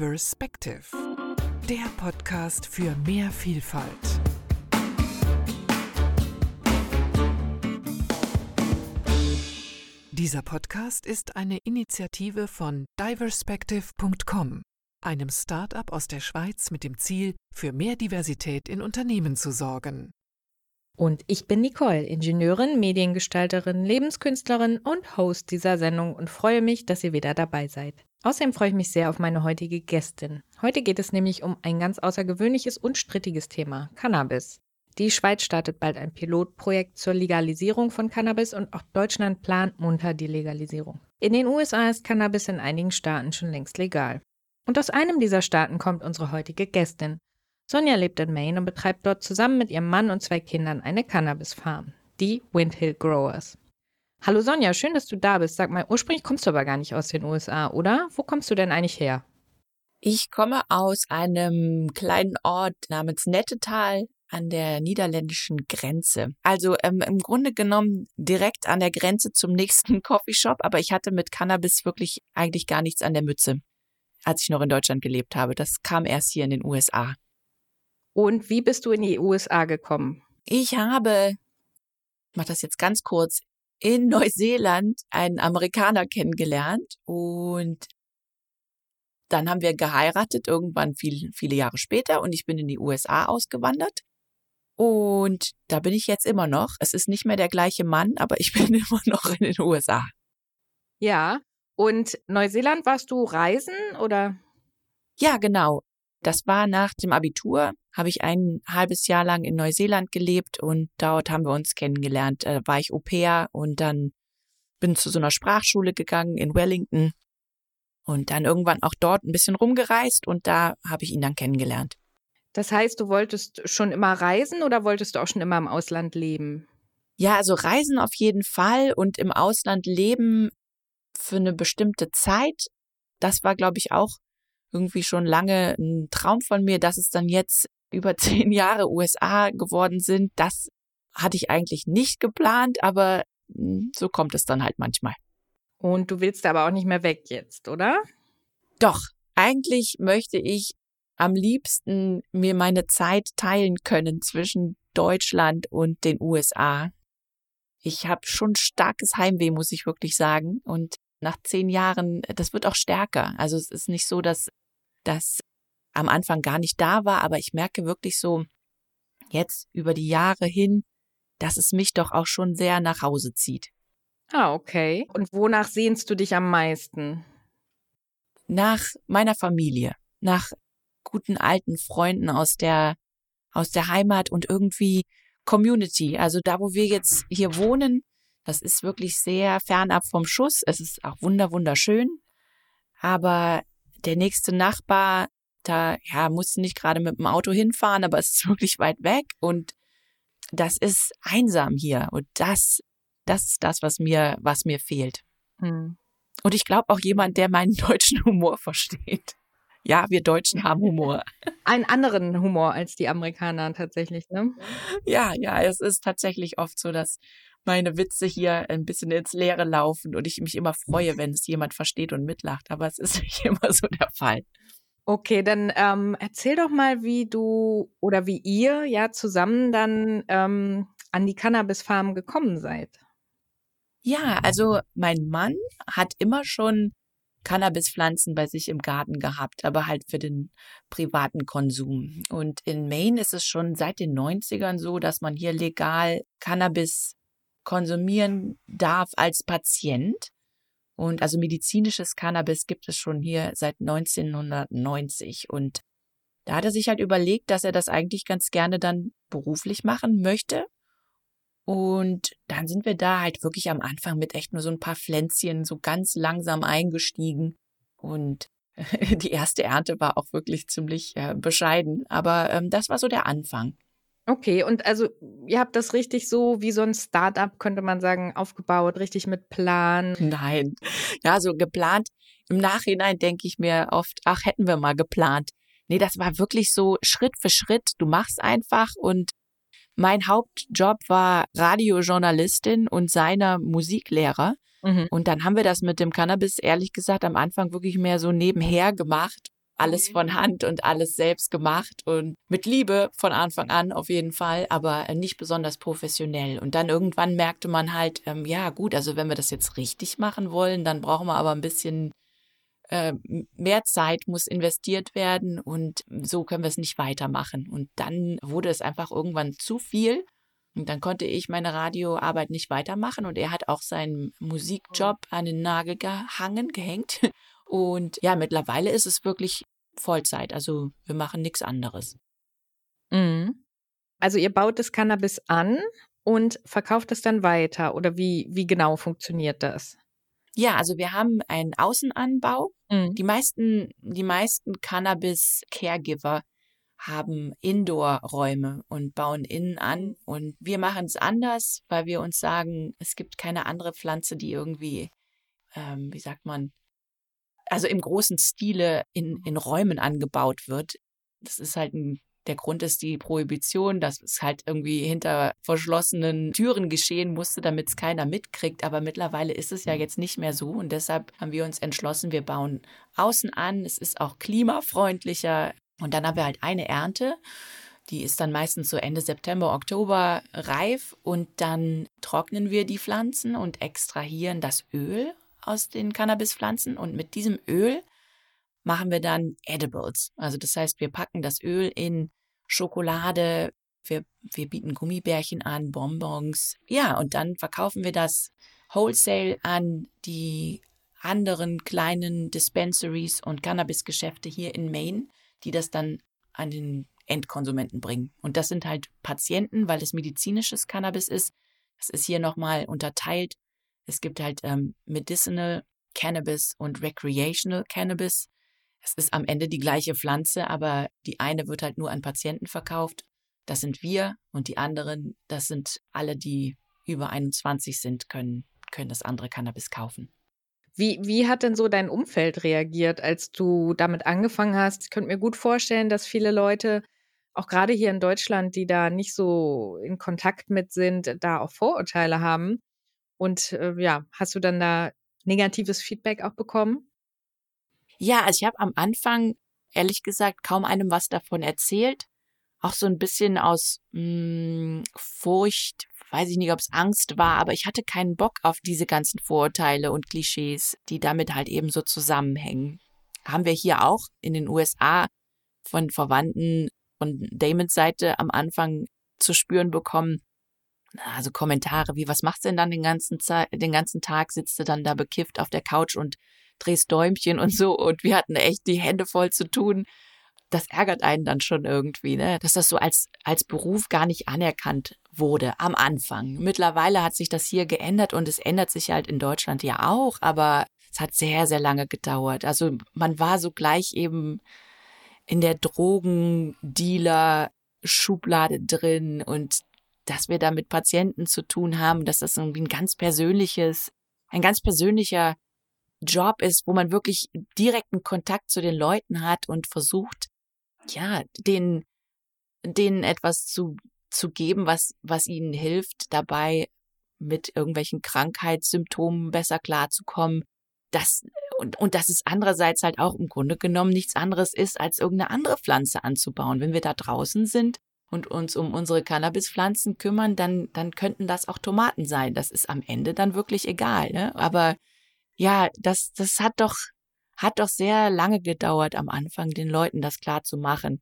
Diverspective, der Podcast für mehr Vielfalt. Dieser Podcast ist eine Initiative von diverspective.com, einem Start-up aus der Schweiz mit dem Ziel, für mehr Diversität in Unternehmen zu sorgen. Und ich bin Nicole, Ingenieurin, Mediengestalterin, Lebenskünstlerin und Host dieser Sendung und freue mich, dass ihr wieder dabei seid. Außerdem freue ich mich sehr auf meine heutige Gästin. Heute geht es nämlich um ein ganz außergewöhnliches und strittiges Thema, Cannabis. Die Schweiz startet bald ein Pilotprojekt zur Legalisierung von Cannabis und auch Deutschland plant munter die Legalisierung. In den USA ist Cannabis in einigen Staaten schon längst legal. Und aus einem dieser Staaten kommt unsere heutige Gästin. Sonja lebt in Maine und betreibt dort zusammen mit ihrem Mann und zwei Kindern eine Cannabis-Farm, die Windhill Growers. Hallo Sonja, schön, dass du da bist. Sag mal, ursprünglich kommst du aber gar nicht aus den USA, oder? Wo kommst du denn eigentlich her? Ich komme aus einem kleinen Ort namens Nettetal an der niederländischen Grenze. Also ähm, im Grunde genommen direkt an der Grenze zum nächsten Coffeeshop, aber ich hatte mit Cannabis wirklich eigentlich gar nichts an der Mütze, als ich noch in Deutschland gelebt habe. Das kam erst hier in den USA. Und wie bist du in die USA gekommen? Ich habe, ich mache das jetzt ganz kurz, in Neuseeland einen Amerikaner kennengelernt und dann haben wir geheiratet, irgendwann viel, viele Jahre später und ich bin in die USA ausgewandert. Und da bin ich jetzt immer noch. Es ist nicht mehr der gleiche Mann, aber ich bin immer noch in den USA. Ja. Und Neuseeland warst du reisen oder? Ja, genau. Das war nach dem Abitur, habe ich ein halbes Jahr lang in Neuseeland gelebt und dort haben wir uns kennengelernt. Da war ich Au pair und dann bin zu so einer Sprachschule gegangen in Wellington und dann irgendwann auch dort ein bisschen rumgereist und da habe ich ihn dann kennengelernt. Das heißt, du wolltest schon immer reisen oder wolltest du auch schon immer im Ausland leben? Ja, also reisen auf jeden Fall und im Ausland leben für eine bestimmte Zeit. Das war, glaube ich, auch irgendwie schon lange ein Traum von mir, dass es dann jetzt über zehn Jahre USA geworden sind. Das hatte ich eigentlich nicht geplant, aber hm, so kommt es dann halt manchmal. Und du willst aber auch nicht mehr weg jetzt, oder? Doch, eigentlich möchte ich am liebsten mir meine Zeit teilen können zwischen Deutschland und den USA. Ich habe schon starkes Heimweh, muss ich wirklich sagen. Und nach zehn Jahren, das wird auch stärker. Also es ist nicht so, dass das am Anfang gar nicht da war, aber ich merke wirklich so jetzt über die Jahre hin, dass es mich doch auch schon sehr nach Hause zieht. Ah, okay. Und wonach sehnst du dich am meisten? Nach meiner Familie, nach guten alten Freunden aus der aus der Heimat und irgendwie Community. Also da, wo wir jetzt hier wohnen, das ist wirklich sehr fernab vom Schuss. Es ist auch wunder wunderschön, aber der nächste Nachbar, da ja, musste nicht gerade mit dem Auto hinfahren, aber es ist wirklich weit weg und das ist einsam hier und das, das ist das, was mir, was mir fehlt. Hm. Und ich glaube auch jemand, der meinen deutschen Humor versteht. Ja, wir Deutschen haben Humor. Einen anderen Humor als die Amerikaner tatsächlich, ne? Ja, ja, es ist tatsächlich oft so, dass meine Witze hier ein bisschen ins Leere laufen und ich mich immer freue, wenn es jemand versteht und mitlacht. Aber es ist nicht immer so der Fall. Okay, dann ähm, erzähl doch mal, wie du oder wie ihr ja zusammen dann ähm, an die Cannabis-Farm gekommen seid. Ja, also mein Mann hat immer schon Cannabispflanzen bei sich im Garten gehabt, aber halt für den privaten Konsum. Und in Maine ist es schon seit den 90ern so, dass man hier legal Cannabis konsumieren darf als Patient. Und also medizinisches Cannabis gibt es schon hier seit 1990. Und da hat er sich halt überlegt, dass er das eigentlich ganz gerne dann beruflich machen möchte. Und dann sind wir da halt wirklich am Anfang mit echt nur so ein paar Pflänzchen so ganz langsam eingestiegen. Und die erste Ernte war auch wirklich ziemlich äh, bescheiden. Aber ähm, das war so der Anfang. Okay, und also ihr habt das richtig so wie so ein Startup, könnte man sagen, aufgebaut, richtig mit Plan. Nein. Ja, so geplant. Im Nachhinein denke ich mir oft, ach, hätten wir mal geplant. Nee, das war wirklich so Schritt für Schritt. Du machst einfach und mein Hauptjob war Radiojournalistin und seiner Musiklehrer. Mhm. Und dann haben wir das mit dem Cannabis, ehrlich gesagt, am Anfang wirklich mehr so nebenher gemacht. Alles von Hand und alles selbst gemacht und mit Liebe von Anfang an auf jeden Fall, aber nicht besonders professionell. Und dann irgendwann merkte man halt, ähm, ja gut, also wenn wir das jetzt richtig machen wollen, dann brauchen wir aber ein bisschen äh, mehr Zeit muss investiert werden und so können wir es nicht weitermachen. Und dann wurde es einfach irgendwann zu viel. Und dann konnte ich meine Radioarbeit nicht weitermachen und er hat auch seinen Musikjob an den Nagel gehangen, gehängt. Und ja, mittlerweile ist es wirklich Vollzeit. Also wir machen nichts anderes. Mhm. Also ihr baut das Cannabis an und verkauft es dann weiter oder wie, wie genau funktioniert das? Ja, also wir haben einen Außenanbau. Mhm. Die meisten, die meisten Cannabis-Caregiver haben Indoor-Räume und bauen innen an. Und wir machen es anders, weil wir uns sagen, es gibt keine andere Pflanze, die irgendwie, ähm, wie sagt man, also im großen Stile in, in Räumen angebaut wird. Das ist halt ein der Grund ist die Prohibition, dass es halt irgendwie hinter verschlossenen Türen geschehen musste, damit es keiner mitkriegt. Aber mittlerweile ist es ja jetzt nicht mehr so und deshalb haben wir uns entschlossen, wir bauen außen an. Es ist auch klimafreundlicher und dann haben wir halt eine Ernte. Die ist dann meistens so Ende September, Oktober reif und dann trocknen wir die Pflanzen und extrahieren das Öl aus den Cannabispflanzen und mit diesem Öl machen wir dann Edibles. Also das heißt, wir packen das Öl in Schokolade, wir, wir bieten Gummibärchen an, Bonbons. Ja, und dann verkaufen wir das Wholesale an die anderen kleinen Dispensaries und Cannabisgeschäfte hier in Maine, die das dann an den Endkonsumenten bringen. Und das sind halt Patienten, weil es medizinisches Cannabis ist. Es ist hier nochmal unterteilt. Es gibt halt ähm, Medicinal Cannabis und Recreational Cannabis. Es ist am Ende die gleiche Pflanze, aber die eine wird halt nur an Patienten verkauft. Das sind wir und die anderen, das sind alle, die über 21 sind, können, können das andere Cannabis kaufen. Wie, wie hat denn so dein Umfeld reagiert, als du damit angefangen hast? Ich könnte mir gut vorstellen, dass viele Leute, auch gerade hier in Deutschland, die da nicht so in Kontakt mit sind, da auch Vorurteile haben. Und äh, ja, hast du dann da negatives Feedback auch bekommen? Ja, also ich habe am Anfang ehrlich gesagt kaum einem was davon erzählt. Auch so ein bisschen aus mh, hm, Furcht, weiß ich nicht, ob es Angst war, aber ich hatte keinen Bock auf diese ganzen Vorurteile und Klischees, die damit halt eben so zusammenhängen. Haben wir hier auch in den USA von Verwandten von Damons Seite am Anfang zu spüren bekommen. Also Kommentare wie, was machst du denn dann den ganzen, den ganzen Tag? Sitzt du dann da bekifft auf der Couch und drehst Däumchen und so und wir hatten echt die Hände voll zu tun. Das ärgert einen dann schon irgendwie, ne? Dass das so als, als Beruf gar nicht anerkannt wurde am Anfang. Mittlerweile hat sich das hier geändert und es ändert sich halt in Deutschland ja auch, aber es hat sehr, sehr lange gedauert. Also man war so gleich eben in der Drogendealer-Schublade drin und dass wir da mit Patienten zu tun haben, dass das irgendwie ein ganz persönliches, ein ganz persönlicher Job ist, wo man wirklich direkten Kontakt zu den Leuten hat und versucht, ja, denen, denen etwas zu, zu geben, was, was ihnen hilft, dabei mit irgendwelchen Krankheitssymptomen besser klarzukommen. Das, und, und dass es andererseits halt auch im Grunde genommen nichts anderes ist, als irgendeine andere Pflanze anzubauen. Wenn wir da draußen sind und uns um unsere Cannabispflanzen kümmern, dann, dann könnten das auch Tomaten sein. Das ist am Ende dann wirklich egal. Ne? Aber ja, das, das hat doch, hat doch sehr lange gedauert am Anfang, den Leuten das klar zu machen.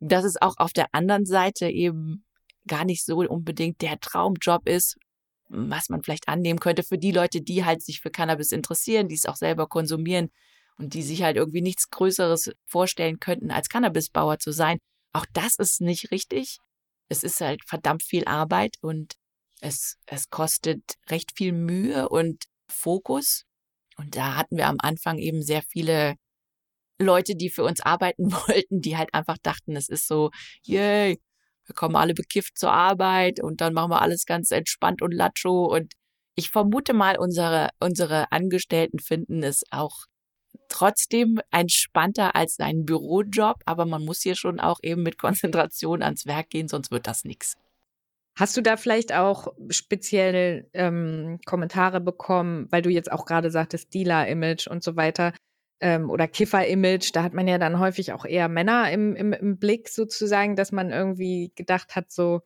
Dass es auch auf der anderen Seite eben gar nicht so unbedingt der Traumjob ist, was man vielleicht annehmen könnte für die Leute, die halt sich für Cannabis interessieren, die es auch selber konsumieren und die sich halt irgendwie nichts Größeres vorstellen könnten, als Cannabisbauer zu sein. Auch das ist nicht richtig. Es ist halt verdammt viel Arbeit und es, es kostet recht viel Mühe und Fokus. Und da hatten wir am Anfang eben sehr viele Leute, die für uns arbeiten wollten, die halt einfach dachten, es ist so, yay, wir kommen alle bekifft zur Arbeit und dann machen wir alles ganz entspannt und latscho. Und ich vermute mal, unsere, unsere Angestellten finden es auch trotzdem entspannter als ein Bürojob, aber man muss hier schon auch eben mit Konzentration ans Werk gehen, sonst wird das nichts. Hast du da vielleicht auch speziell ähm, Kommentare bekommen, weil du jetzt auch gerade sagtest, Dealer-Image und so weiter? ähm, oder Kiffer-Image, da hat man ja dann häufig auch eher Männer im, im, im Blick sozusagen, dass man irgendwie gedacht hat, so,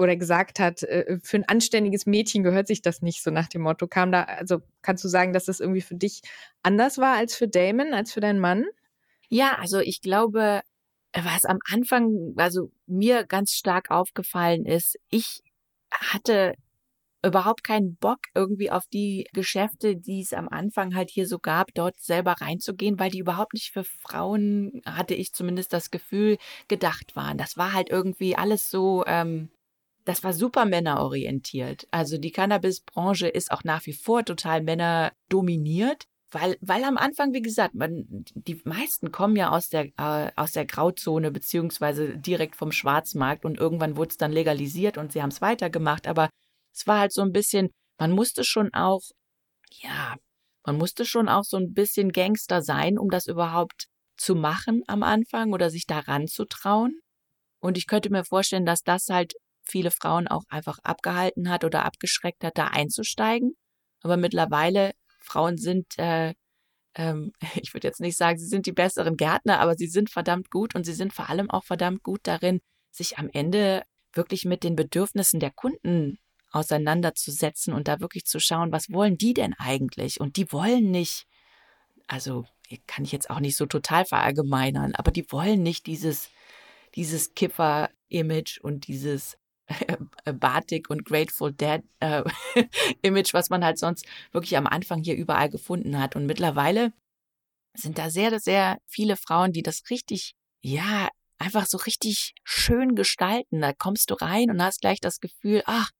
oder gesagt hat, äh, für ein anständiges Mädchen gehört sich das nicht, so nach dem Motto. Kam da, also kannst du sagen, dass das irgendwie für dich anders war als für Damon, als für deinen Mann? Ja, also ich glaube, was am Anfang, also mir ganz stark aufgefallen ist, ich hatte überhaupt keinen Bock irgendwie auf die Geschäfte, die es am Anfang halt hier so gab, dort selber reinzugehen, weil die überhaupt nicht für Frauen, hatte ich zumindest das Gefühl, gedacht waren. Das war halt irgendwie alles so, ähm, das war super männerorientiert. Also die Cannabis-Branche ist auch nach wie vor total männerdominiert. Weil, weil am Anfang, wie gesagt, man, die meisten kommen ja aus der, äh, aus der Grauzone beziehungsweise direkt vom Schwarzmarkt und irgendwann wurde es dann legalisiert und sie haben es weitergemacht. Aber es war halt so ein bisschen, man musste schon auch, ja, man musste schon auch so ein bisschen Gangster sein, um das überhaupt zu machen am Anfang oder sich daran zu trauen. Und ich könnte mir vorstellen, dass das halt viele Frauen auch einfach abgehalten hat oder abgeschreckt hat, da einzusteigen. Aber mittlerweile, Frauen sind, äh, ähm, ich würde jetzt nicht sagen, sie sind die besseren Gärtner, aber sie sind verdammt gut und sie sind vor allem auch verdammt gut darin, sich am Ende wirklich mit den Bedürfnissen der Kunden auseinanderzusetzen und da wirklich zu schauen, was wollen die denn eigentlich? Und die wollen nicht, also kann ich jetzt auch nicht so total verallgemeinern, aber die wollen nicht dieses, dieses Kiffer-Image und dieses Batik und Grateful Dead äh, Image, was man halt sonst wirklich am Anfang hier überall gefunden hat. Und mittlerweile sind da sehr, sehr viele Frauen, die das richtig, ja, einfach so richtig schön gestalten. Da kommst du rein und hast gleich das Gefühl, ach,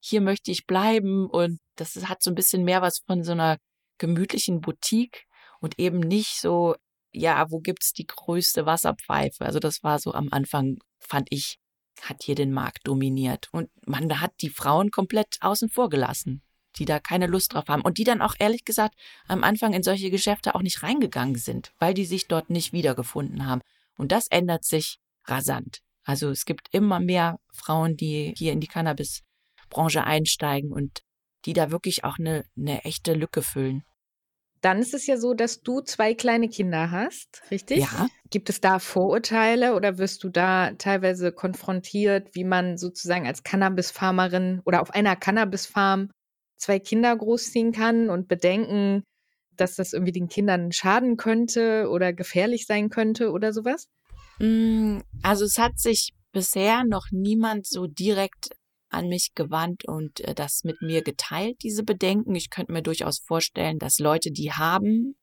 hier möchte ich bleiben und das hat so ein bisschen mehr was von so einer gemütlichen Boutique und eben nicht so, ja, wo gibt's die größte Wasserpfeife? Also das war so am Anfang, fand ich, hat hier den Markt dominiert und man hat die Frauen komplett außen vor gelassen, die da keine Lust drauf haben und die dann auch ehrlich gesagt am Anfang in solche Geschäfte auch nicht reingegangen sind, weil die sich dort nicht wiedergefunden haben. Und das ändert sich rasant. Also es gibt immer mehr Frauen, die hier in die Cannabis Branche einsteigen und die da wirklich auch eine, eine echte Lücke füllen. Dann ist es ja so, dass du zwei kleine Kinder hast, richtig? Ja. Gibt es da Vorurteile oder wirst du da teilweise konfrontiert, wie man sozusagen als Cannabisfarmerin oder auf einer Cannabisfarm zwei Kinder großziehen kann und bedenken, dass das irgendwie den Kindern schaden könnte oder gefährlich sein könnte oder sowas? Mm, also es hat sich bisher noch niemand so direkt an mich gewandt und äh, das mit mir geteilt, diese Bedenken. Ich könnte mir durchaus vorstellen, dass Leute die haben.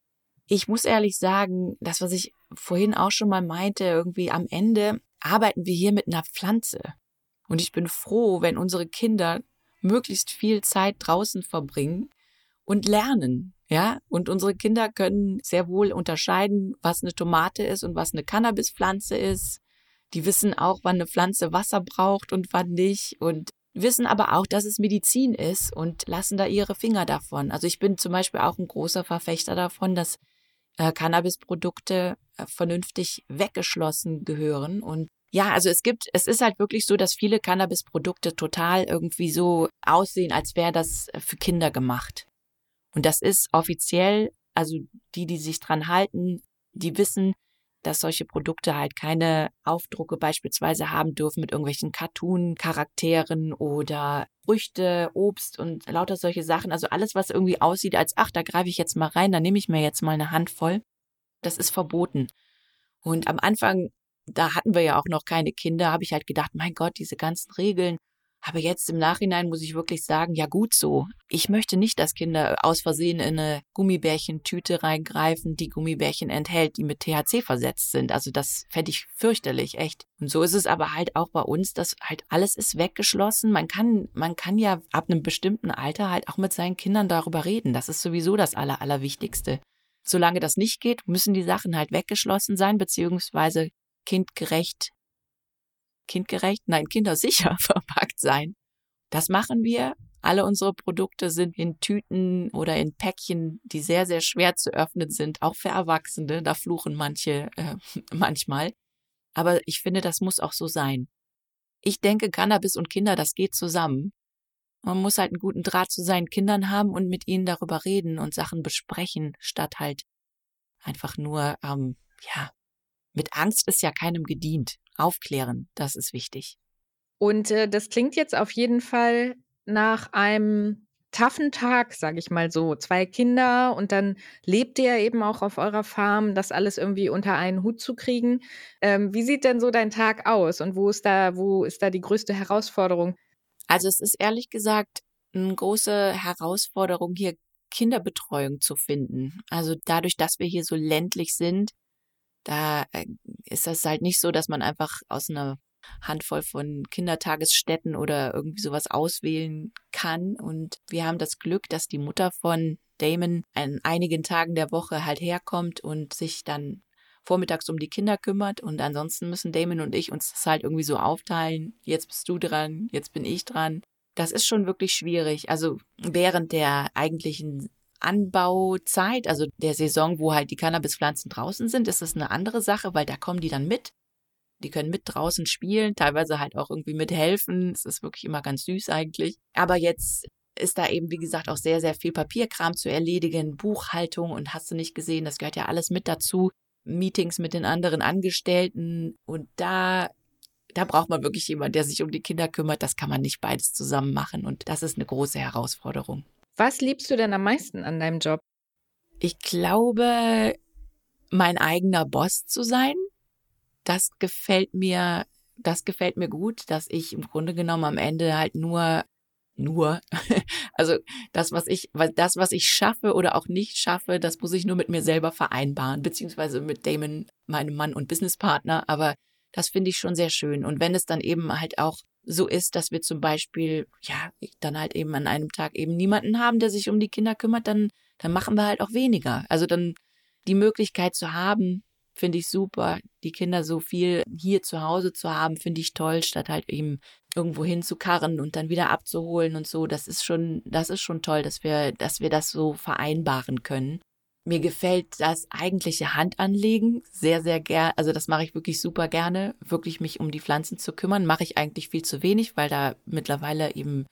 Ich muss ehrlich sagen, das, was ich vorhin auch schon mal meinte, irgendwie am Ende arbeiten wir hier mit einer Pflanze. Und ich bin froh, wenn unsere Kinder möglichst viel Zeit draußen verbringen und lernen. Ja, und unsere Kinder können sehr wohl unterscheiden, was eine Tomate ist und was eine Cannabispflanze ist. Die wissen auch, wann eine Pflanze Wasser braucht und wann nicht und wissen aber auch, dass es Medizin ist und lassen da ihre Finger davon. Also ich bin zum Beispiel auch ein großer Verfechter davon, dass äh, Cannabisprodukte äh, vernünftig weggeschlossen gehören und ja, also es gibt, es ist halt wirklich so, dass viele Cannabisprodukte total irgendwie so aussehen, als wäre das für Kinder gemacht. Und das ist offiziell, also die, die sich dran halten, die wissen, dass solche Produkte halt keine Aufdrucke beispielsweise haben dürfen mit irgendwelchen Cartoon-Charakteren oder Früchte, Obst und lauter solche Sachen. Also alles, was irgendwie aussieht als, ach, da greife ich jetzt mal rein, da nehme ich mir jetzt mal eine Handvoll. Das ist verboten. Und am Anfang, da hatten wir ja auch noch keine Kinder, habe ich halt gedacht, mein Gott, diese ganzen Regeln, aber jetzt im Nachhinein muss ich wirklich sagen, ja gut so. Ich möchte nicht, dass Kinder aus Versehen in eine Gummibärchentüte reingreifen, die Gummibärchen enthält, die mit THC versetzt sind. Also das fände ich fürchterlich, echt. Und so ist es aber halt auch bei uns, dass halt alles ist weggeschlossen. Man kann, man kann ja ab einem bestimmten Alter halt auch mit seinen Kindern darüber reden. Das ist sowieso das Aller, Allerwichtigste. Solange das nicht geht, müssen die Sachen halt weggeschlossen sein, beziehungsweise kindgerecht kindgerecht, nein, kindersicher verpackt sein. Das machen wir. Alle unsere Produkte sind in Tüten oder in Päckchen, die sehr, sehr schwer zu öffnen sind, auch für Erwachsene. Da fluchen manche äh, manchmal. Aber ich finde, das muss auch so sein. Ich denke, Cannabis und Kinder, das geht zusammen. Man muss halt einen guten Draht zu seinen Kindern haben und mit ihnen darüber reden und Sachen besprechen, statt halt einfach nur, ähm, ja, mit Angst ist ja keinem gedient. Aufklären, das ist wichtig. Und äh, das klingt jetzt auf jeden Fall nach einem taffen Tag, sage ich mal so. Zwei Kinder und dann lebt ihr eben auch auf eurer Farm, das alles irgendwie unter einen Hut zu kriegen. Ähm, wie sieht denn so dein Tag aus und wo ist da, wo ist da die größte Herausforderung? Also es ist ehrlich gesagt eine große Herausforderung, hier Kinderbetreuung zu finden. Also dadurch, dass wir hier so ländlich sind, da äh, ist das halt nicht so, dass man einfach aus einer Handvoll von Kindertagesstätten oder irgendwie sowas auswählen kann. Und wir haben das Glück, dass die Mutter von Damon an einigen Tagen der Woche halt herkommt und sich dann vormittags um die Kinder kümmert. Und ansonsten müssen Damon und ich uns das halt irgendwie so aufteilen. Jetzt bist du dran, jetzt bin ich dran. Das ist schon wirklich schwierig. Also während der eigentlichen Anbauzeit, also der Saison, wo halt die Cannabispflanzen draußen sind, ist das eine andere Sache, weil da kommen die dann mit. Die können mit draußen spielen, teilweise halt auch irgendwie mithelfen. Es ist wirklich immer ganz süß eigentlich. Aber jetzt ist da eben, wie gesagt, auch sehr, sehr viel Papierkram zu erledigen, Buchhaltung und hast du nicht gesehen, das gehört ja alles mit dazu. Meetings mit den anderen Angestellten und da da braucht man wirklich jemanden, der sich um die Kinder kümmert. Das kann man nicht beides zusammen machen und das ist eine große Herausforderung. Was liebst du denn am meisten an deinem Job? Ich glaube, mein eigener Boss zu sein. Das gefällt mir, das gefällt mir gut, dass ich im Grunde genommen am Ende halt nur nur. Also das, was ich, das, was ich schaffe oder auch nicht schaffe, das muss ich nur mit mir selber vereinbaren, beziehungsweise mit Damon, meinem Mann und Businesspartner. Aber das finde ich schon sehr schön. Und wenn es dann eben halt auch so ist, dass wir zum Beispiel, ja, dann halt eben an einem Tag eben niemanden haben, der sich um die Kinder kümmert, dann, dann machen wir halt auch weniger. Also dann die Möglichkeit zu haben, finde ich super. Die Kinder so viel hier zu Hause zu haben, finde ich toll, statt halt eben irgendwo hinzukarren und dann wieder abzuholen und so. Das ist schon, das ist schon toll, dass wir, dass wir das so vereinbaren können. Mir gefällt das eigentliche Handanlegen sehr, sehr gern. Also das mache ich wirklich super gerne, wirklich mich um die Pflanzen zu kümmern. Mache ich eigentlich viel zu wenig, weil da mittlerweile eben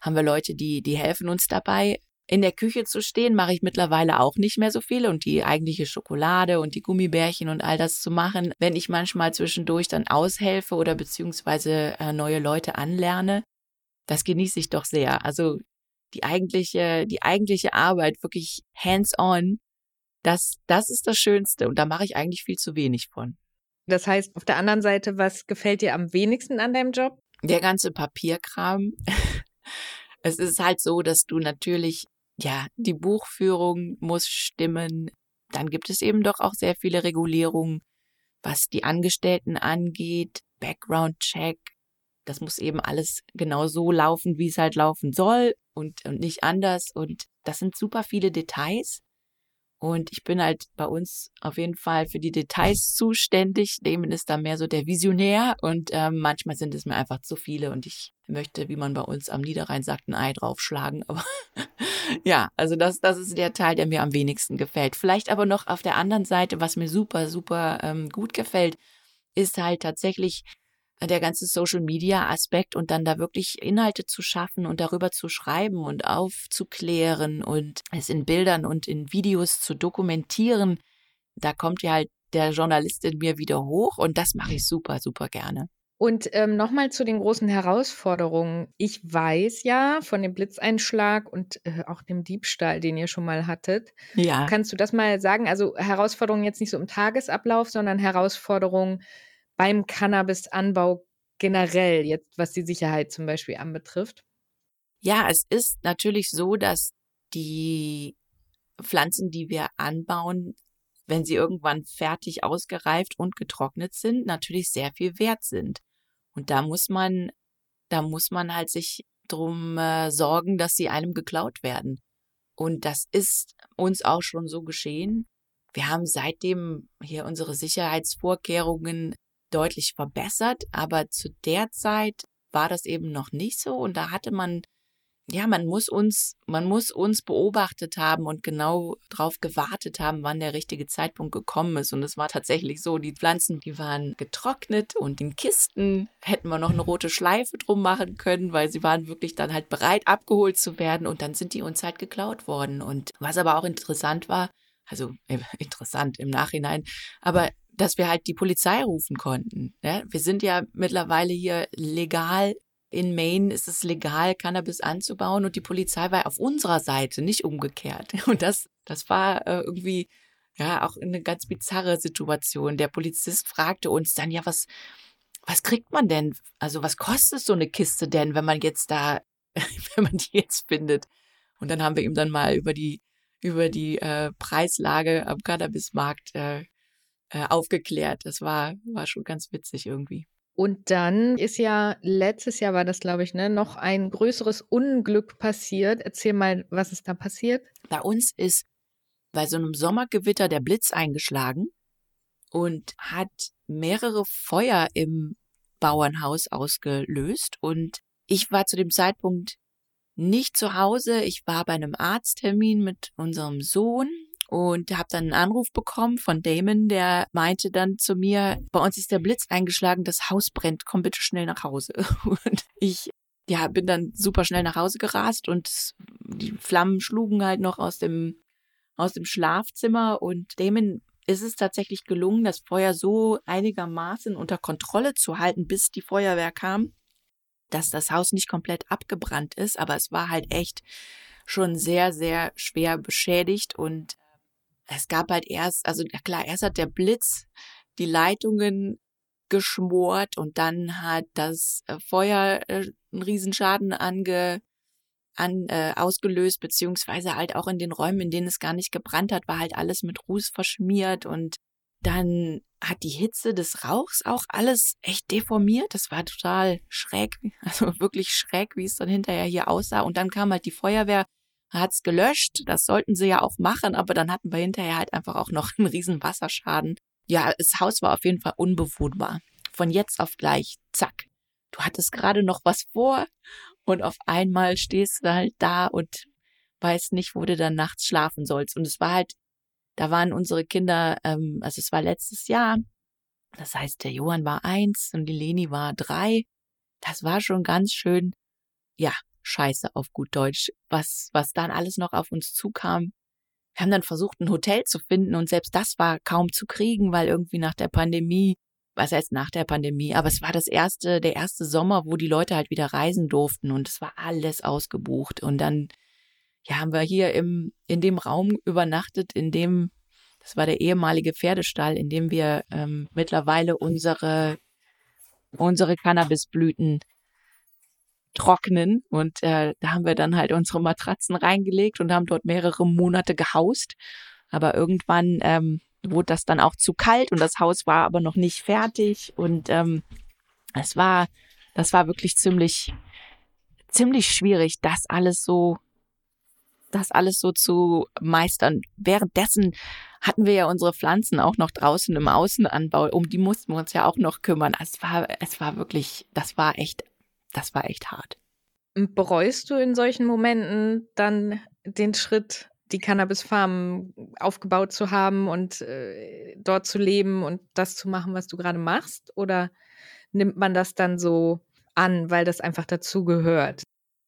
haben wir Leute, die, die helfen uns dabei. In der Küche zu stehen, mache ich mittlerweile auch nicht mehr so viel und die eigentliche Schokolade und die Gummibärchen und all das zu machen. Wenn ich manchmal zwischendurch dann aushelfe oder beziehungsweise äh, neue Leute anlerne, das genieße ich doch sehr. Also die eigentliche, die eigentliche Arbeit wirklich hands-on das, das ist das Schönste und da mache ich eigentlich viel zu wenig von. Das heißt, auf der anderen Seite, was gefällt dir am wenigsten an deinem Job? Der ganze Papierkram. es ist halt so, dass du natürlich, ja, die Buchführung muss stimmen. Dann gibt es eben doch auch sehr viele Regulierungen, was die Angestellten angeht. Background-Check. Das muss eben alles genau so laufen, wie es halt laufen soll und, und nicht anders. Und das sind super viele Details. Und ich bin halt bei uns auf jeden Fall für die Details zuständig. Damon ist da mehr so der Visionär und ähm, manchmal sind es mir einfach zu viele und ich möchte, wie man bei uns am Niederrhein sagt, ein Ei draufschlagen. Aber ja, also das, das ist der Teil, der mir am wenigsten gefällt. Vielleicht aber noch auf der anderen Seite, was mir super, super ähm, gut gefällt, ist halt tatsächlich der ganze Social Media Aspekt und dann da wirklich Inhalte zu schaffen und darüber zu schreiben und aufzuklären und es in Bildern und in Videos zu dokumentieren, da kommt ja halt der Journalist in mir wieder hoch und das mache ich super, super gerne. Und ähm, nochmal zu den großen Herausforderungen. Ich weiß ja von dem Blitzeinschlag und äh, auch dem Diebstahl, den ihr schon mal hattet. Ja. Kannst du das mal sagen? Also Herausforderungen jetzt nicht so im Tagesablauf, sondern Herausforderungen beim Cannabisanbau generell, jetzt was die Sicherheit zum Beispiel anbetrifft? Ja, es ist natürlich so, dass die Pflanzen, die wir anbauen, wenn sie irgendwann fertig ausgereift und getrocknet sind, natürlich sehr viel wert sind. Und da muss man, da muss man halt sich drum äh, sorgen, dass sie einem geklaut werden. Und das ist uns auch schon so geschehen. Wir haben seitdem hier unsere Sicherheitsvorkehrungen deutlich verbessert, aber zu der Zeit war das eben noch nicht so und da hatte man ja, man muss uns, man muss uns beobachtet haben und genau drauf gewartet haben, wann der richtige Zeitpunkt gekommen ist. Und es war tatsächlich so, die Pflanzen, die waren getrocknet und in Kisten hätten wir noch eine rote Schleife drum machen können, weil sie waren wirklich dann halt bereit, abgeholt zu werden. Und dann sind die uns halt geklaut worden. Und was aber auch interessant war, also interessant im Nachhinein, aber dass wir halt die Polizei rufen konnten. Ja? Wir sind ja mittlerweile hier legal. In Maine ist es legal, Cannabis anzubauen und die Polizei war auf unserer Seite, nicht umgekehrt. Und das, das war äh, irgendwie ja auch eine ganz bizarre Situation. Der Polizist fragte uns dann, ja, was, was kriegt man denn? Also was kostet so eine Kiste denn, wenn man jetzt da, wenn man die jetzt findet? Und dann haben wir ihm dann mal über die über die äh, Preislage am Cannabismarkt äh, äh, aufgeklärt. Das war, war schon ganz witzig irgendwie. Und dann ist ja, letztes Jahr war das, glaube ich, ne, noch ein größeres Unglück passiert. Erzähl mal, was ist da passiert? Bei uns ist bei so einem Sommergewitter der Blitz eingeschlagen und hat mehrere Feuer im Bauernhaus ausgelöst. Und ich war zu dem Zeitpunkt nicht zu Hause. Ich war bei einem Arzttermin mit unserem Sohn und habe dann einen Anruf bekommen von Damon, der meinte dann zu mir, bei uns ist der Blitz eingeschlagen, das Haus brennt, komm bitte schnell nach Hause. Und ich ja, bin dann super schnell nach Hause gerast und die Flammen schlugen halt noch aus dem aus dem Schlafzimmer und Damon ist es tatsächlich gelungen, das Feuer so einigermaßen unter Kontrolle zu halten, bis die Feuerwehr kam, dass das Haus nicht komplett abgebrannt ist, aber es war halt echt schon sehr, sehr schwer beschädigt und es gab halt erst, also klar, erst hat der Blitz die Leitungen geschmort und dann hat das äh, Feuer äh, einen Riesenschaden ange, an, äh, ausgelöst, beziehungsweise halt auch in den Räumen, in denen es gar nicht gebrannt hat, war halt alles mit Ruß verschmiert und dann hat die Hitze des Rauchs auch alles echt deformiert. Das war total schräg, also wirklich schräg, wie es dann hinterher hier aussah. Und dann kam halt die Feuerwehr, hat's gelöscht. Das sollten sie ja auch machen, aber dann hatten wir hinterher halt einfach auch noch einen riesen Wasserschaden. Ja, das Haus war auf jeden Fall unbewohnbar. Von jetzt auf gleich, zack. Du hattest gerade noch was vor und auf einmal stehst du halt da und weißt nicht, wo du dann nachts schlafen sollst. Und es war halt, da waren unsere Kinder, ähm, also es war letztes Jahr. Das heißt, der Johann war eins und die Leni war drei. Das war schon ganz schön, ja, scheiße auf gut Deutsch, was, was dann alles noch auf uns zukam. Wir haben dann versucht, ein Hotel zu finden und selbst das war kaum zu kriegen, weil irgendwie nach der Pandemie, was heißt nach der Pandemie, aber es war das erste, der erste Sommer, wo die Leute halt wieder reisen durften und es war alles ausgebucht und dann, ja, haben wir hier im, in dem Raum übernachtet, in dem, das war der ehemalige Pferdestall, in dem wir ähm, mittlerweile unsere, unsere Cannabisblüten trocknen. Und äh, da haben wir dann halt unsere Matratzen reingelegt und haben dort mehrere Monate gehaust. Aber irgendwann ähm, wurde das dann auch zu kalt und das Haus war aber noch nicht fertig. Und ähm, es war, das war wirklich ziemlich, ziemlich schwierig, das alles so, das alles so zu meistern. Währenddessen hatten wir ja unsere Pflanzen auch noch draußen im Außenanbau. Um die mussten wir uns ja auch noch kümmern. Es war, es war wirklich, das war echt das war echt hart. Bereust du in solchen Momenten dann den Schritt, die Cannabis-Farm aufgebaut zu haben und äh, dort zu leben und das zu machen, was du gerade machst? Oder nimmt man das dann so an, weil das einfach dazu gehört?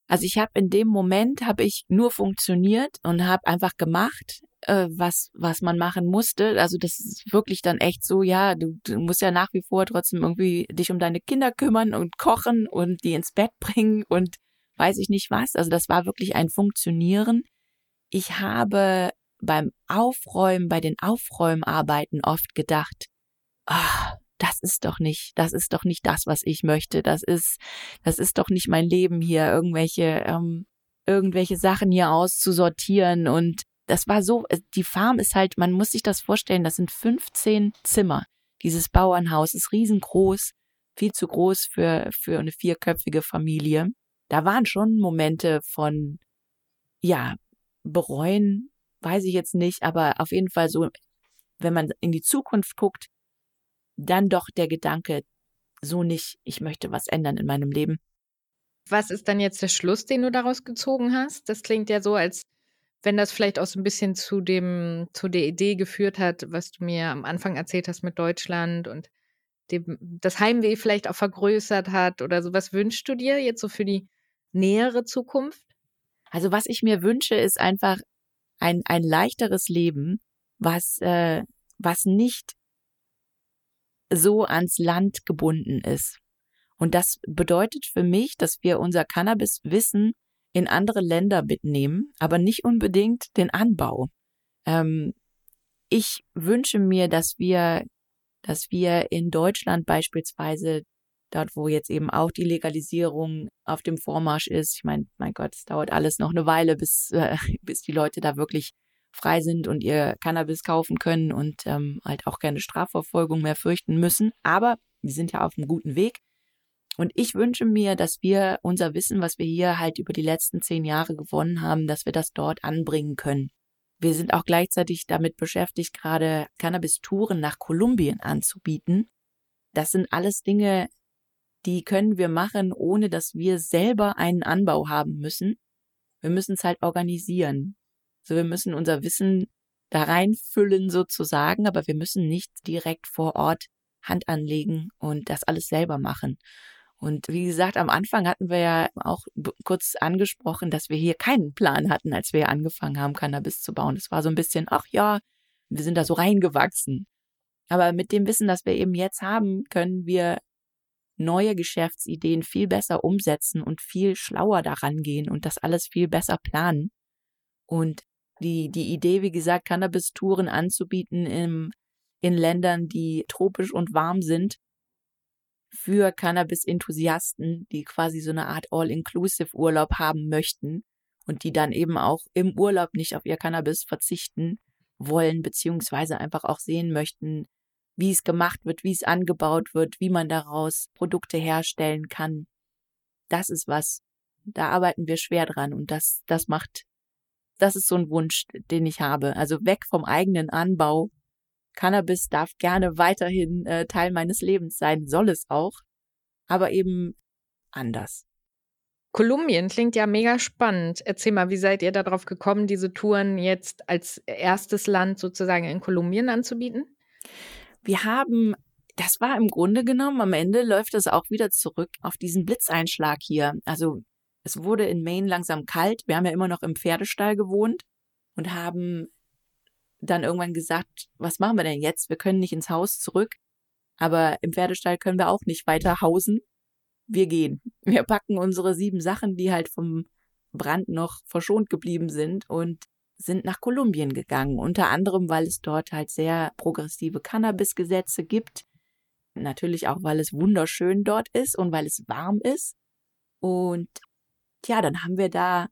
Also ich habe in dem Moment habe ich nur funktioniert und habe einfach gemacht, äh, was was man machen musste. Also das ist wirklich dann echt so, ja, du, du musst ja nach wie vor trotzdem irgendwie dich um deine Kinder kümmern und kochen und die ins Bett bringen und weiß ich nicht was. Also das war wirklich ein Funktionieren. Ich habe beim Aufräumen, bei den Aufräumarbeiten oft gedacht, ah, das ist doch nicht, das ist doch nicht das, was ich möchte. Das ist, das ist doch nicht mein Leben hier, irgendwelche, ähm, irgendwelche Sachen hier auszusortieren. Und das war so, äh, die Farm ist halt, man muss sich das vorstellen, das sind 15 Zimmer. Dieses Bauernhaus ist riesengroß, viel zu groß für, für eine vierköpfige Familie. Da waren schon Momente von, ja, bereuen, weiß ich jetzt nicht, aber auf jeden Fall so, wenn man in die Zukunft guckt, dann doch der Gedanke, so nicht, ich möchte was ändern in meinem Leben. Was ist dann jetzt der Schluss, den du daraus gezogen hast? Das klingt ja so, als wenn das vielleicht auch so ein bisschen zu dem, zu der Idee geführt hat, was du mir am Anfang erzählt hast mit Deutschland und dem, das Heimweh vielleicht auch vergrößert hat oder so. Was wünschst du dir jetzt so für die nähere Zukunft? Also was ich mir wünsche, ist einfach ein, ein leichteres Leben, was, äh, was nicht so ans Land gebunden ist. Und das bedeutet für mich, dass wir unser Cannabis-Wissen in andere Länder mitnehmen, aber nicht unbedingt den Anbau. Ähm, ich wünsche mir, dass wir, dass wir in Deutschland beispielsweise dort, wo jetzt eben auch die Legalisierung auf dem Vormarsch ist. Ich meine, mein Gott, es dauert alles noch eine Weile, bis, äh, bis die Leute da wirklich frei sind und ihr Cannabis kaufen können und ähm, halt auch keine Strafverfolgung mehr fürchten müssen. Aber die sind ja auf einem guten Weg. Und ich wünsche mir, dass wir unser Wissen, was wir hier halt über die letzten zehn Jahre gewonnen haben, dass wir das dort anbringen können. Wir sind auch gleichzeitig damit beschäftigt, gerade Cannabis-Touren nach Kolumbien anzubieten. Das sind alles Dinge, die können wir machen, ohne dass wir selber einen Anbau haben müssen. Wir müssen es halt organisieren. So, wir müssen unser Wissen da reinfüllen sozusagen, aber wir müssen nicht direkt vor Ort Hand anlegen und das alles selber machen. Und wie gesagt, am Anfang hatten wir ja auch kurz angesprochen, dass wir hier keinen Plan hatten, als wir angefangen haben, Cannabis zu bauen. Es war so ein bisschen, ach ja, wir sind da so reingewachsen. Aber mit dem Wissen, das wir eben jetzt haben, können wir neue Geschäftsideen viel besser umsetzen und viel schlauer daran gehen und das alles viel besser planen. Und die, die Idee, wie gesagt, Cannabis-Touren anzubieten im, in Ländern, die tropisch und warm sind, für Cannabis-Enthusiasten, die quasi so eine Art All-Inclusive-Urlaub haben möchten und die dann eben auch im Urlaub nicht auf ihr Cannabis verzichten wollen, beziehungsweise einfach auch sehen möchten, wie es gemacht wird, wie es angebaut wird, wie man daraus Produkte herstellen kann. Das ist was, da arbeiten wir schwer dran und das, das macht, das ist so ein Wunsch, den ich habe. Also weg vom eigenen Anbau Cannabis darf gerne weiterhin äh, Teil meines Lebens sein, soll es auch, aber eben anders. Kolumbien klingt ja mega spannend. Erzähl mal, wie seid ihr darauf gekommen, diese Touren jetzt als erstes Land sozusagen in Kolumbien anzubieten? Wir haben, das war im Grunde genommen, am Ende läuft es auch wieder zurück auf diesen Blitzeinschlag hier. Also es wurde in Maine langsam kalt. Wir haben ja immer noch im Pferdestall gewohnt und haben dann irgendwann gesagt, was machen wir denn jetzt? Wir können nicht ins Haus zurück, aber im Pferdestall können wir auch nicht weiter hausen. Wir gehen. Wir packen unsere sieben Sachen, die halt vom Brand noch verschont geblieben sind und sind nach Kolumbien gegangen. Unter anderem, weil es dort halt sehr progressive Cannabis-Gesetze gibt. Natürlich auch, weil es wunderschön dort ist und weil es warm ist. Und ja, dann haben wir da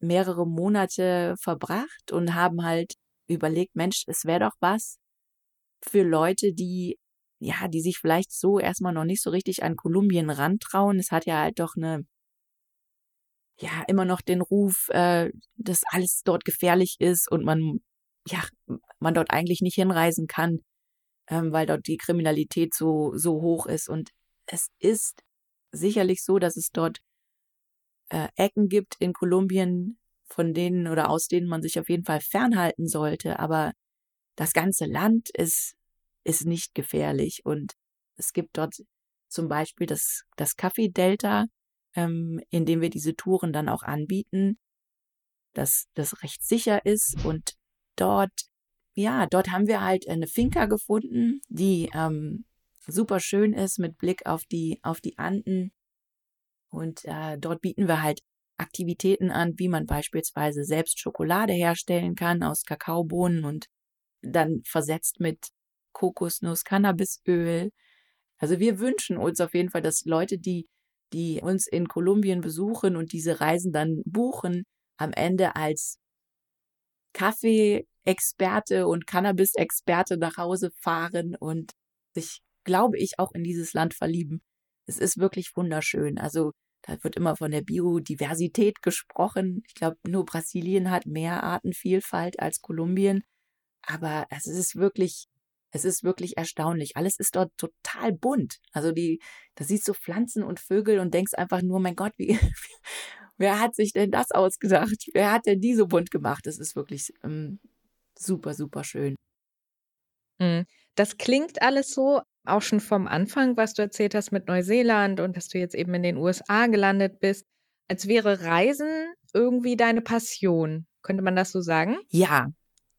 mehrere Monate verbracht und haben halt überlegt, Mensch, es wäre doch was für Leute, die, ja, die sich vielleicht so erstmal noch nicht so richtig an Kolumbien rantrauen. Es hat ja halt doch eine, ja, immer noch den Ruf, äh, dass alles dort gefährlich ist und man, ja, man dort eigentlich nicht hinreisen kann, ähm, weil dort die Kriminalität so, so hoch ist. Und es ist sicherlich so, dass es dort äh, Ecken gibt in Kolumbien, von denen oder aus denen man sich auf jeden Fall fernhalten sollte. Aber das ganze Land ist, ist nicht gefährlich. Und es gibt dort zum Beispiel das, das Kaffee-Delta, ähm, in dem wir diese Touren dann auch anbieten, dass das recht sicher ist. Und dort, ja, dort haben wir halt eine Finca gefunden, die ähm, super schön ist mit Blick auf die, auf die Anden. Und äh, dort bieten wir halt Aktivitäten an, wie man beispielsweise selbst Schokolade herstellen kann aus Kakaobohnen und dann versetzt mit Kokosnuss, Cannabisöl. Also wir wünschen uns auf jeden Fall, dass Leute, die, die uns in Kolumbien besuchen und diese Reisen dann buchen, am Ende als Kaffee-Experte und Cannabis-Experte nach Hause fahren und sich, glaube ich, auch in dieses Land verlieben. Es ist wirklich wunderschön. Also da wird immer von der Biodiversität gesprochen. Ich glaube, nur Brasilien hat mehr Artenvielfalt als Kolumbien. Aber es ist wirklich, es ist wirklich erstaunlich. Alles ist dort total bunt. Also die, da siehst du Pflanzen und Vögel und denkst einfach nur, mein Gott, wie, wer hat sich denn das ausgedacht? Wer hat denn die so bunt gemacht? Das ist wirklich ähm, super, super schön. Hm. Das klingt alles so, auch schon vom Anfang, was du erzählt hast mit Neuseeland und dass du jetzt eben in den USA gelandet bist, als wäre Reisen irgendwie deine Passion. Könnte man das so sagen? Ja,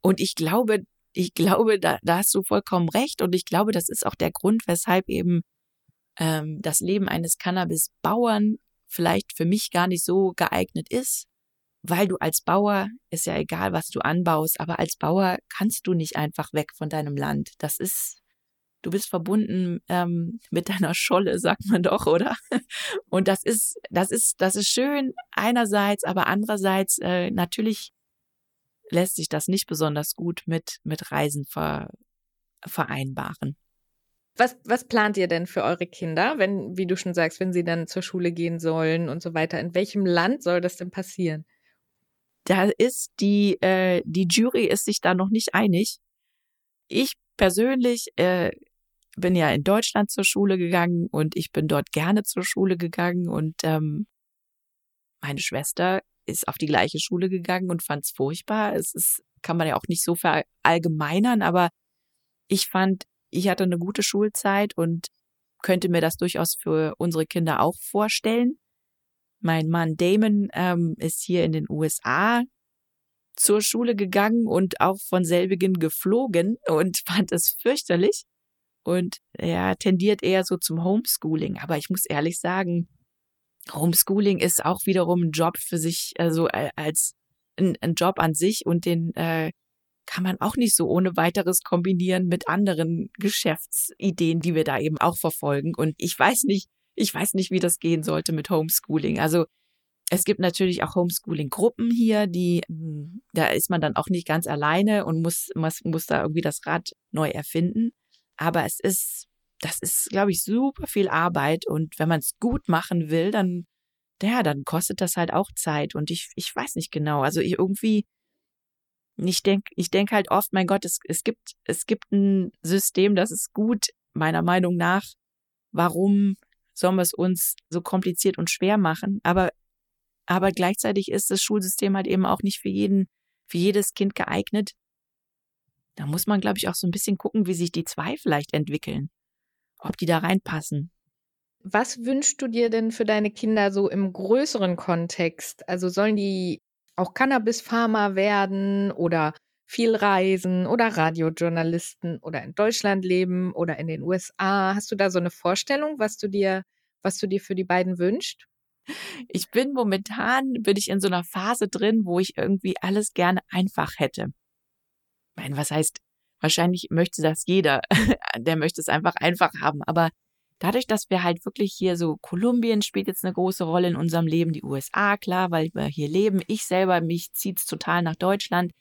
Und ich glaube, ich glaube, da, da hast du vollkommen recht. Und ich glaube, das ist auch der Grund, weshalb eben ähm, das Leben eines Cannabis-Bauern vielleicht für mich gar nicht so geeignet ist, weil du als Bauer, ist ja egal, was du anbaust, aber als Bauer kannst du nicht einfach weg von deinem Land. Das ist, du bist verbunden ähm, mit deiner Scholle, sagt man doch, oder? Und das ist, das ist, das ist schön einerseits, aber andererseits äh, natürlich lässt sich das nicht besonders gut mit mit Reisen ver, vereinbaren. Was, was plant ihr denn für eure Kinder, wenn, wie du schon sagst, wenn sie dann zur Schule gehen sollen und so weiter? In welchem Land soll das denn passieren? Da ist die, äh, die Jury ist sich da noch nicht einig. Ich persönlich äh, bin ja in Deutschland zur Schule gegangen und ich bin dort gerne zur Schule gegangen und ähm, meine Schwester ist auf die gleiche Schule gegangen und fand es furchtbar. Es ist, kann man ja auch nicht so verallgemeinern, aber ich fand ich hatte eine gute Schulzeit und könnte mir das durchaus für unsere Kinder auch vorstellen. Mein Mann Damon ähm, ist hier in den USA zur Schule gegangen und auch von selbigen geflogen und fand es fürchterlich. Und er tendiert eher so zum Homeschooling. Aber ich muss ehrlich sagen, Homeschooling ist auch wiederum ein Job für sich, also äh, als ein, ein Job an sich und den äh, kann man auch nicht so ohne weiteres kombinieren mit anderen Geschäftsideen, die wir da eben auch verfolgen. Und ich weiß nicht, ich weiß nicht, wie das gehen sollte mit Homeschooling. Also es gibt natürlich auch Homeschooling-Gruppen hier, die, hm, da ist man dann auch nicht ganz alleine und muss, muss, muss da irgendwie das Rad neu erfinden. Aber es ist, das ist, glaube ich, super viel Arbeit. Und wenn man es gut machen will, dann, ja, dann kostet das halt auch Zeit. Und ich, ich weiß nicht genau. Also ich irgendwie, ich denke ich denk halt oft, mein Gott, es, es, gibt, es gibt ein System, das ist gut, meiner Meinung nach. Warum sollen wir es uns so kompliziert und schwer machen? Aber, aber gleichzeitig ist das Schulsystem halt eben auch nicht für jeden, für jedes Kind geeignet. Da muss man, glaube ich, auch so ein bisschen gucken, wie sich die zwei vielleicht entwickeln. Ob die da reinpassen. Was wünschst du dir denn für deine Kinder so im größeren Kontext? Also sollen die auch Cannabis-Farmer werden oder viel reisen oder Radiojournalisten oder in Deutschland leben oder in den USA. Hast du da so eine Vorstellung, was du dir, was du dir für die beiden wünschst? Ich bin momentan, bin ich in so einer Phase drin, wo ich irgendwie alles gerne einfach hätte. Meine, was heißt, wahrscheinlich möchte das jeder. Der möchte es einfach einfach haben. Aber dadurch, dass wir halt wirklich hier so, Kolumbien spielt jetzt eine große Rolle in unserem Leben, die USA, klar, weil wir hier leben. Ich selber, mich zieht's total nach Deutschland.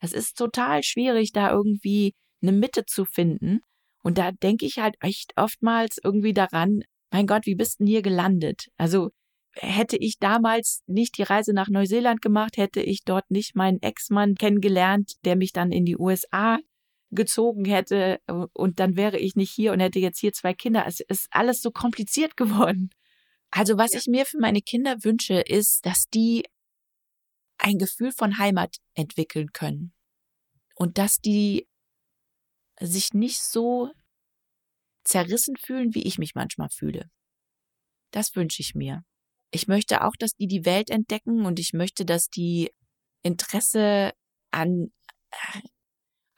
Das ist total schwierig, da irgendwie eine Mitte zu finden. Und da denke ich halt echt oftmals irgendwie daran, mein Gott, wie bist denn hier gelandet? Also hätte ich damals nicht die Reise nach Neuseeland gemacht, hätte ich dort nicht meinen Ex-Mann kennengelernt, der mich dann in die USA gezogen hätte äh, und dann wäre ich nicht hier und hätte jetzt hier zwei Kinder. Es ist alles so kompliziert geworden. Also was ja. ich mir für meine Kinder wünsche, ist, dass die ein Gefühl von Heimat entwickeln können und dass die sich nicht so zerrissen fühlen, wie ich mich manchmal fühle. Das wünsche ich mir. Ich möchte auch, dass die die Welt entdecken und ich möchte, dass die Interesse an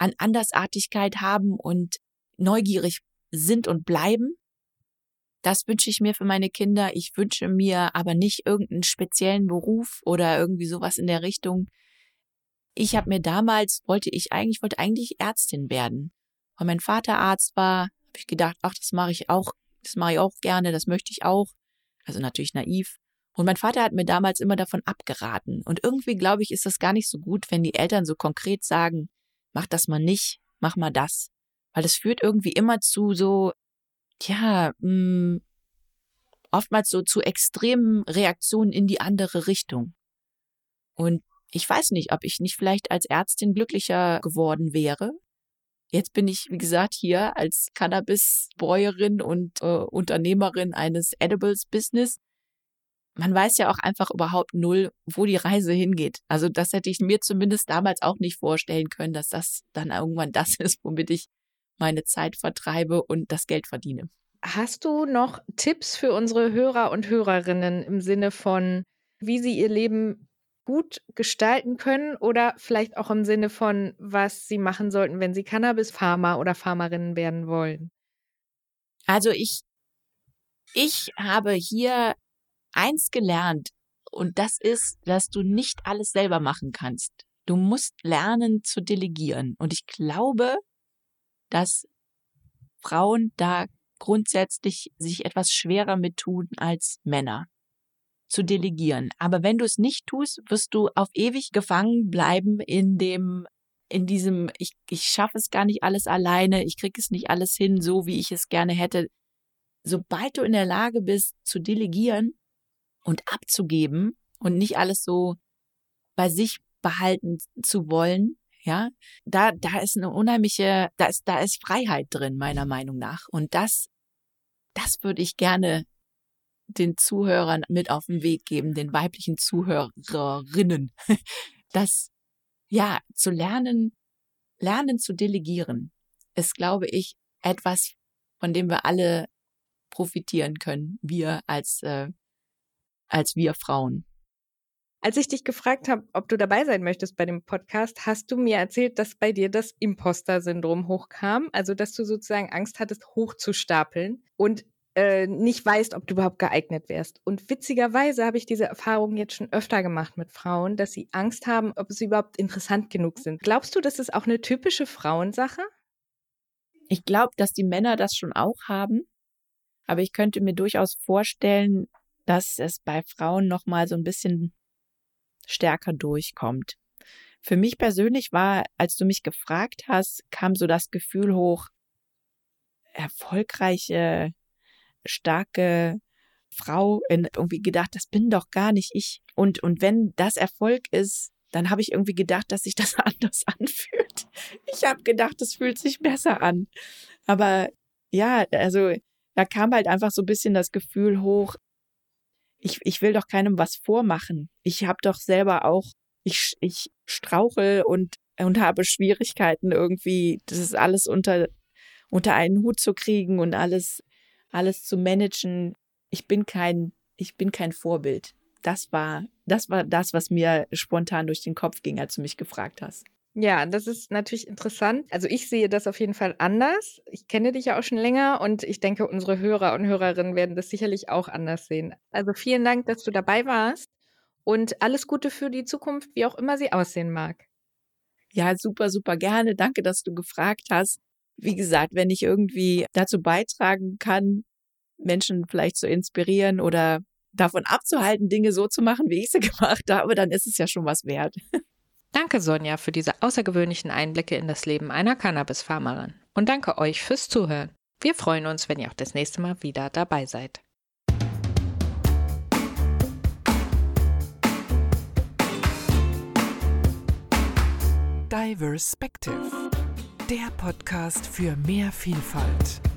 an Andersartigkeit haben und neugierig sind und bleiben. Das wünsche ich mir für meine Kinder. Ich wünsche mir aber nicht irgendeinen speziellen Beruf oder irgendwie sowas in der Richtung. Ich habe mir damals, wollte ich eigentlich, wollte eigentlich Ärztin werden. Weil mein Vater Arzt war, habe ich gedacht, ach, das mache ich auch, das mache ich auch gerne, das möchte ich auch. Also natürlich naiv. Und mein Vater hat mir damals immer davon abgeraten. Und irgendwie glaube ich, ist das gar nicht so gut, wenn die Eltern so konkret sagen, mach das mal nicht, mach mal das. Weil das führt irgendwie immer zu so, ja, mh, mm, oftmals so zu extremen Reaktionen in die andere Richtung. Und ich weiß nicht, ob ich nicht vielleicht als Ärztin glücklicher geworden wäre. Jetzt bin ich, wie gesagt, hier als Cannabis-Bäuerin und äh, Unternehmerin eines Edibles Business man weiß ja auch einfach überhaupt null, wo die Reise hingeht. Also das hätte ich mir zumindest damals auch nicht vorstellen können, dass das dann irgendwann das ist, womit ich meine Zeit vertreibe und das Geld verdiene. Hast du noch Tipps für unsere Hörer und Hörerinnen im Sinne von, wie sie ihr Leben gut gestalten können oder vielleicht auch im Sinne von, was sie machen sollten, wenn sie Cannabis-Farmer oder Farmerinnen werden wollen? Also ich, ich habe hier eins gelernt und das ist, dass du nicht alles selber machen kannst. Du musst lernen zu delegieren. Und ich glaube, dass Frauen da grundsätzlich sich etwas schwerer mit tun als Männer zu delegieren. Aber wenn du es nicht tust, wirst du auf ewig gefangen bleiben in dem in diesem ich ich schaffe es gar nicht alles alleine, ich kriege es nicht alles hin, so wie ich es gerne hätte. Sobald du in der Lage bist zu delegieren und abzugeben und nicht alles so bei sich behalten zu wollen, ja, da, da ist eine unheimliche, da ist, da ist Freiheit drin, meiner Meinung nach. Und das, das würde ich gerne den Zuhörern mit auf den Weg geben, den weiblichen Zuhörerinnen, das, ja, zu lernen, lernen zu delegieren, ist, glaube ich, etwas, von dem wir alle profitieren können, wir als, äh, als wir Frauen. Als ich dich gefragt habe, ob du dabei sein möchtest bei dem Podcast, hast du mir erzählt, dass bei dir das Imposter-Syndrom hochkam, also dass du sozusagen Angst hattest, hochzustapeln und äh, nicht weißt, ob du überhaupt geeignet wärst. Und witzigerweise habe ich diese Erfahrung jetzt schon öfter gemacht mit Frauen, dass sie Angst haben, ob sie überhaupt interessant genug sind. Glaubst du, das ist auch eine typische Frauensache? Ich glaube, dass die Männer das schon auch haben, aber ich könnte mir durchaus vorstellen, dass es bei Frauen noch mal so ein bisschen stärker durchkommt. Für mich persönlich war, als du mich gefragt hast, kam so das Gefühl hoch, erfolgreiche, starke Frau, irgendwie gedacht, das bin doch gar nicht ich. Und, und wenn das Erfolg ist, dann habe ich irgendwie gedacht, dass sich das anders anfühlt. Ich habe gedacht, es fühlt sich besser an. Aber ja, also da kam halt einfach so ein bisschen das Gefühl hoch, ich, ich will doch keinem was vormachen. Ich habe doch selber auch, ich, ich strauchel und, und habe Schwierigkeiten irgendwie, das ist alles unter, unter einen Hut zu kriegen und alles, alles zu managen. Ich bin kein, ich bin kein Vorbild. Das war, das war das, was mir spontan durch den Kopf ging, als du mich gefragt hast. Ja, das ist natürlich interessant. Also ich sehe das auf jeden Fall anders. Ich kenne dich ja auch schon länger und ich denke, unsere Hörer und Hörerinnen werden das sicherlich auch anders sehen. Also vielen Dank, dass du dabei warst und alles Gute für die Zukunft, wie auch immer sie aussehen mag. Ja, super, super gerne. Danke, dass du gefragt hast. Wie gesagt, wenn ich irgendwie dazu beitragen kann, Menschen vielleicht zu inspirieren oder davon abzuhalten, Dinge so zu machen, wie ich sie gemacht habe, dann ist es ja schon was wert. Danke, Sonja, für diese außergewöhnlichen Einblicke in das Leben einer Cannabis-Farmerin. Und danke euch fürs Zuhören. Wir freuen uns, wenn ihr auch das nächste Mal wieder dabei seid. Diverspective, der Podcast für mehr Vielfalt.